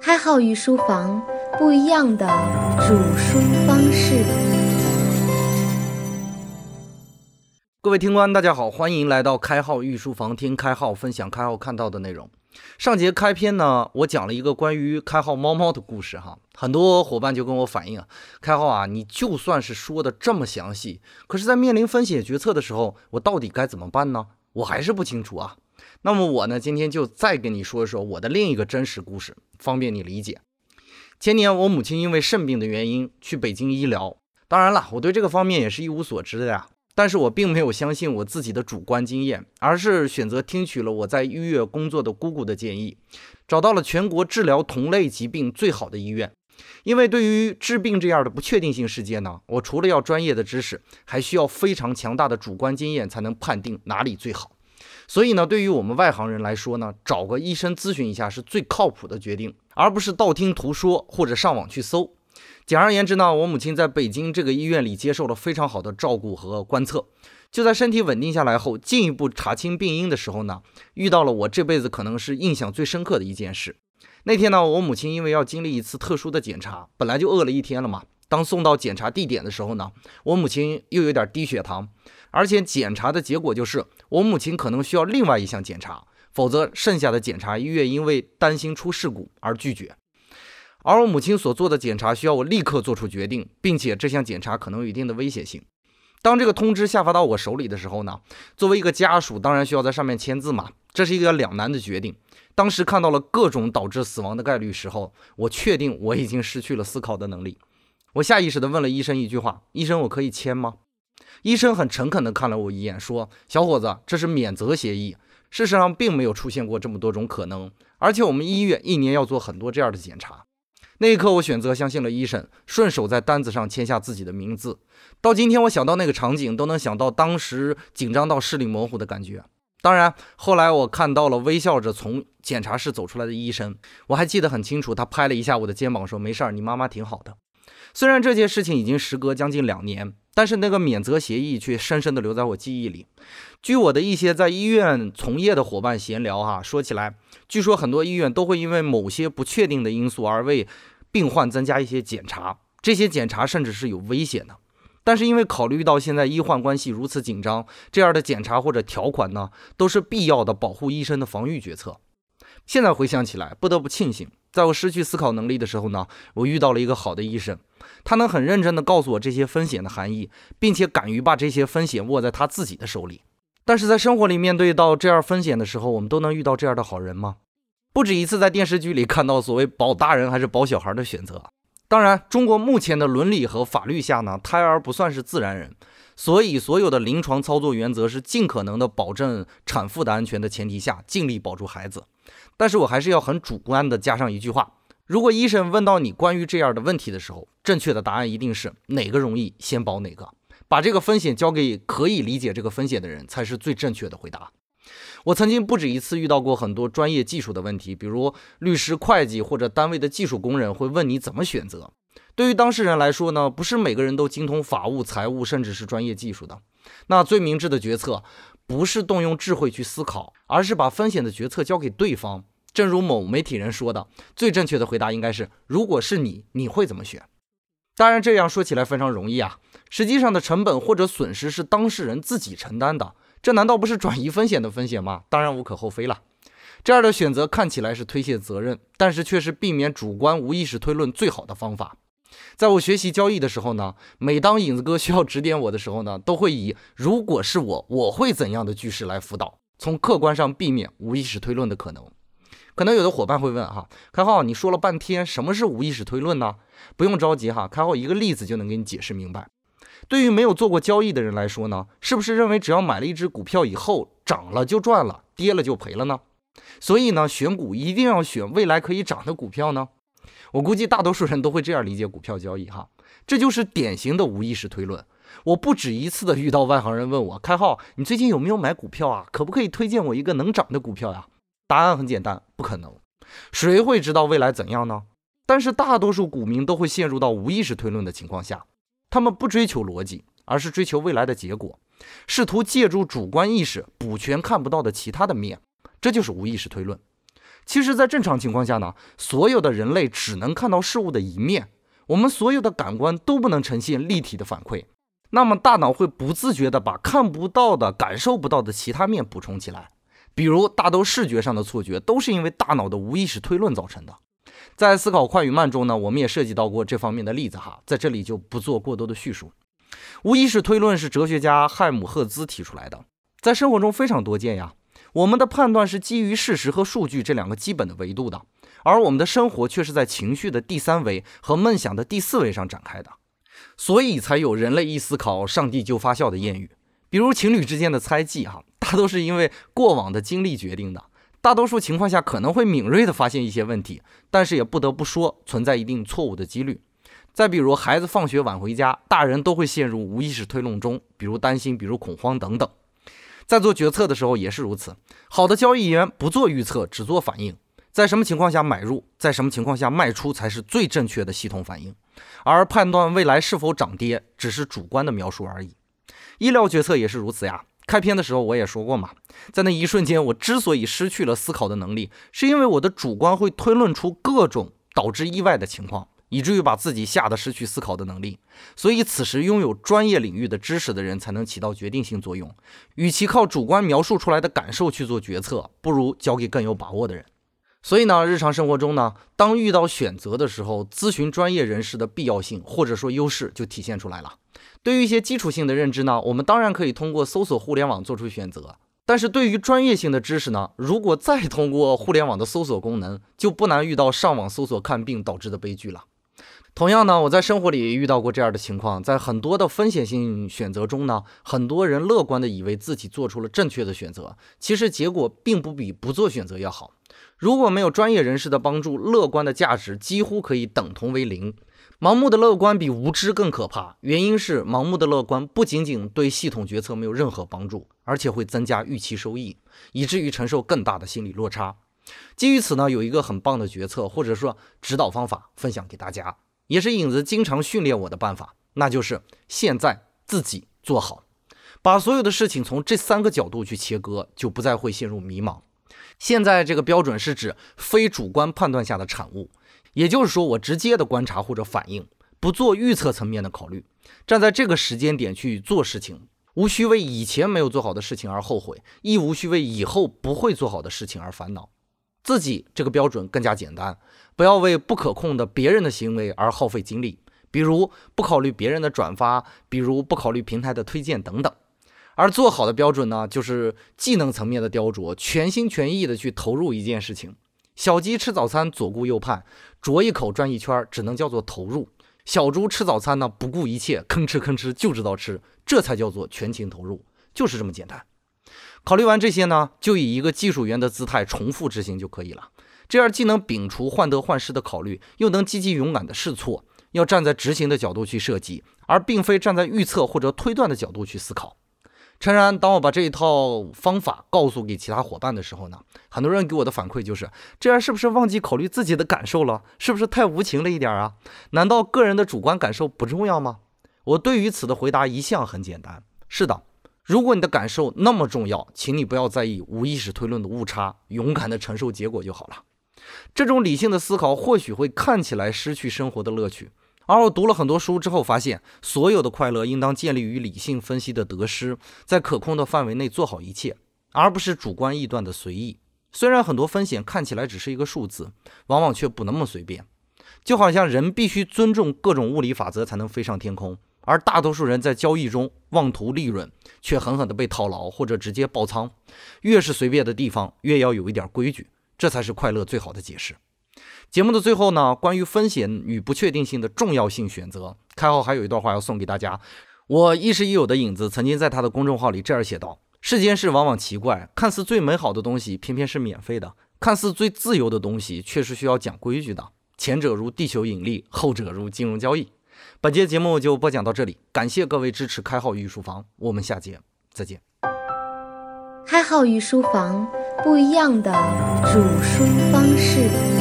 开号御书房，不一样的煮书方式。各位听官，大家好，欢迎来到开号御书房，听开号分享开号看到的内容。上节开篇呢，我讲了一个关于开号猫猫的故事哈，很多伙伴就跟我反映啊，开号啊，你就算是说的这么详细，可是，在面临风险决策的时候，我到底该怎么办呢？我还是不清楚啊。那么我呢，今天就再跟你说一说我的另一个真实故事，方便你理解。前年我母亲因为肾病的原因去北京医疗，当然了，我对这个方面也是一无所知的呀。但是我并没有相信我自己的主观经验，而是选择听取了我在医院工作的姑姑的建议，找到了全国治疗同类疾病最好的医院。因为对于治病这样的不确定性事件呢，我除了要专业的知识，还需要非常强大的主观经验才能判定哪里最好。所以呢，对于我们外行人来说呢，找个医生咨询一下是最靠谱的决定，而不是道听途说或者上网去搜。简而言之呢，我母亲在北京这个医院里接受了非常好的照顾和观测。就在身体稳定下来后，进一步查清病因的时候呢，遇到了我这辈子可能是印象最深刻的一件事。那天呢，我母亲因为要经历一次特殊的检查，本来就饿了一天了嘛。当送到检查地点的时候呢，我母亲又有点低血糖，而且检查的结果就是我母亲可能需要另外一项检查，否则剩下的检查医院因为担心出事故而拒绝。而我母亲所做的检查需要我立刻做出决定，并且这项检查可能有一定的危险性。当这个通知下发到我手里的时候呢，作为一个家属，当然需要在上面签字嘛。这是一个两难的决定。当时看到了各种导致死亡的概率时候，我确定我已经失去了思考的能力。我下意识地问了医生一句话：“医生，我可以签吗？”医生很诚恳地看了我一眼，说：“小伙子，这是免责协议。事实上，并没有出现过这么多种可能，而且我们医院一年要做很多这样的检查。”那一刻，我选择相信了医生，顺手在单子上签下自己的名字。到今天，我想到那个场景，都能想到当时紧张到视力模糊的感觉。当然，后来我看到了微笑着从检查室走出来的医生，我还记得很清楚，他拍了一下我的肩膀，说：“没事儿，你妈妈挺好的。”虽然这件事情已经时隔将近两年，但是那个免责协议却深深地留在我记忆里。据我的一些在医院从业的伙伴闲聊，哈，说起来，据说很多医院都会因为某些不确定的因素而为病患增加一些检查，这些检查甚至是有危险的。但是因为考虑到现在医患关系如此紧张，这样的检查或者条款呢，都是必要的保护医生的防御决策。现在回想起来，不得不庆幸，在我失去思考能力的时候呢，我遇到了一个好的医生，他能很认真地告诉我这些风险的含义，并且敢于把这些风险握在他自己的手里。但是在生活里面对到这样风险的时候，我们都能遇到这样的好人吗？不止一次在电视剧里看到所谓保大人还是保小孩的选择。当然，中国目前的伦理和法律下呢，胎儿不算是自然人，所以所有的临床操作原则是尽可能的保证产妇的安全的前提下，尽力保住孩子。但是我还是要很主观的加上一句话：如果医生问到你关于这样的问题的时候，正确的答案一定是哪个容易先保哪个。把这个风险交给可以理解这个风险的人，才是最正确的回答。我曾经不止一次遇到过很多专业技术的问题，比如律师、会计或者单位的技术工人会问你怎么选择。对于当事人来说呢，不是每个人都精通法务、财务，甚至是专业技术的。那最明智的决策，不是动用智慧去思考，而是把风险的决策交给对方。正如某媒体人说的，最正确的回答应该是：如果是你，你会怎么选？当然，这样说起来非常容易啊。实际上的成本或者损失是当事人自己承担的，这难道不是转移风险的风险吗？当然无可厚非了。这样的选择看起来是推卸责任，但是却是避免主观无意识推论最好的方法。在我学习交易的时候呢，每当影子哥需要指点我的时候呢，都会以“如果是我，我会怎样的”句式来辅导，从客观上避免无意识推论的可能。可能有的伙伴会问哈，开浩，你说了半天，什么是无意识推论呢？不用着急哈，开浩一个例子就能给你解释明白。对于没有做过交易的人来说呢，是不是认为只要买了一只股票以后涨了就赚了，跌了就赔了呢？所以呢，选股一定要选未来可以涨的股票呢？我估计大多数人都会这样理解股票交易哈，这就是典型的无意识推论。我不止一次的遇到外行人问我，开浩，你最近有没有买股票啊？可不可以推荐我一个能涨的股票呀？答案很简单，不可能。谁会知道未来怎样呢？但是大多数股民都会陷入到无意识推论的情况下，他们不追求逻辑，而是追求未来的结果，试图借助主观意识补全看不到的其他的面，这就是无意识推论。其实，在正常情况下呢，所有的人类只能看到事物的一面，我们所有的感官都不能呈现立体的反馈。那么，大脑会不自觉地把看不到的、感受不到的其他面补充起来。比如，大多视觉上的错觉都是因为大脑的无意识推论造成的。在思考快与慢中呢，我们也涉及到过这方面的例子哈，在这里就不做过多的叙述。无意识推论是哲学家汉姆赫兹提出来的，在生活中非常多见呀。我们的判断是基于事实和数据这两个基本的维度的，而我们的生活却是在情绪的第三维和梦想的第四维上展开的，所以才有人类一思考，上帝就发笑的谚语。比如情侣之间的猜忌，哈，大都是因为过往的经历决定的。大多数情况下可能会敏锐地发现一些问题，但是也不得不说存在一定错误的几率。再比如孩子放学晚回家，大人都会陷入无意识推论中，比如担心，比如恐慌等等。在做决策的时候也是如此。好的交易员不做预测，只做反应，在什么情况下买入，在什么情况下卖出才是最正确的系统反应，而判断未来是否涨跌只是主观的描述而已。医疗决策也是如此呀。开篇的时候我也说过嘛，在那一瞬间，我之所以失去了思考的能力，是因为我的主观会推论出各种导致意外的情况。以至于把自己吓得失去思考的能力，所以此时拥有专业领域的知识的人才能起到决定性作用。与其靠主观描述出来的感受去做决策，不如交给更有把握的人。所以呢，日常生活中呢，当遇到选择的时候，咨询专业人士的必要性或者说优势就体现出来了。对于一些基础性的认知呢，我们当然可以通过搜索互联网做出选择。但是对于专业性的知识呢，如果再通过互联网的搜索功能，就不难遇到上网搜索看病导致的悲剧了。同样呢，我在生活里遇到过这样的情况，在很多的风险性选择中呢，很多人乐观的以为自己做出了正确的选择，其实结果并不比不做选择要好。如果没有专业人士的帮助，乐观的价值几乎可以等同为零。盲目的乐观比无知更可怕，原因是盲目的乐观不仅仅对系统决策没有任何帮助，而且会增加预期收益，以至于承受更大的心理落差。基于此呢，有一个很棒的决策或者说指导方法分享给大家。也是影子经常训练我的办法，那就是现在自己做好，把所有的事情从这三个角度去切割，就不再会陷入迷茫。现在这个标准是指非主观判断下的产物，也就是说，我直接的观察或者反应，不做预测层面的考虑，站在这个时间点去做事情，无需为以前没有做好的事情而后悔，亦无需为以后不会做好的事情而烦恼。自己这个标准更加简单，不要为不可控的别人的行为而耗费精力，比如不考虑别人的转发，比如不考虑平台的推荐等等。而做好的标准呢，就是技能层面的雕琢，全心全意的去投入一件事情。小鸡吃早餐左顾右盼，啄一口转一圈，只能叫做投入；小猪吃早餐呢，不顾一切，吭哧吭哧就知道吃，这才叫做全情投入，就是这么简单。考虑完这些呢，就以一个技术员的姿态重复执行就可以了。这样既能摒除患得患失的考虑，又能积极勇敢的试错。要站在执行的角度去设计，而并非站在预测或者推断的角度去思考。诚然，当我把这一套方法告诉给其他伙伴的时候呢，很多人给我的反馈就是：这样是不是忘记考虑自己的感受了？是不是太无情了一点啊？难道个人的主观感受不重要吗？我对于此的回答一向很简单：是的。如果你的感受那么重要，请你不要在意无意识推论的误差，勇敢地承受结果就好了。这种理性的思考或许会看起来失去生活的乐趣，而我读了很多书之后发现，所有的快乐应当建立于理性分析的得失，在可控的范围内做好一切，而不是主观臆断的随意。虽然很多风险看起来只是一个数字，往往却不那么随便。就好像人必须尊重各种物理法则才能飞上天空。而大多数人在交易中妄图利润，却狠狠地被套牢或者直接爆仓。越是随便的地方，越要有一点规矩，这才是快乐最好的解释。节目的最后呢，关于风险与不确定性的重要性选择，开后还有一段话要送给大家。我亦师亦友的影子曾经在他的公众号里这样写道：“世间事往往奇怪，看似最美好的东西偏偏是免费的；看似最自由的东西却是需要讲规矩的。前者如地球引力，后者如金融交易。”本节节目就播讲到这里，感谢各位支持开号御书房，我们下节再见。开号御书房，不一样的煮书方式。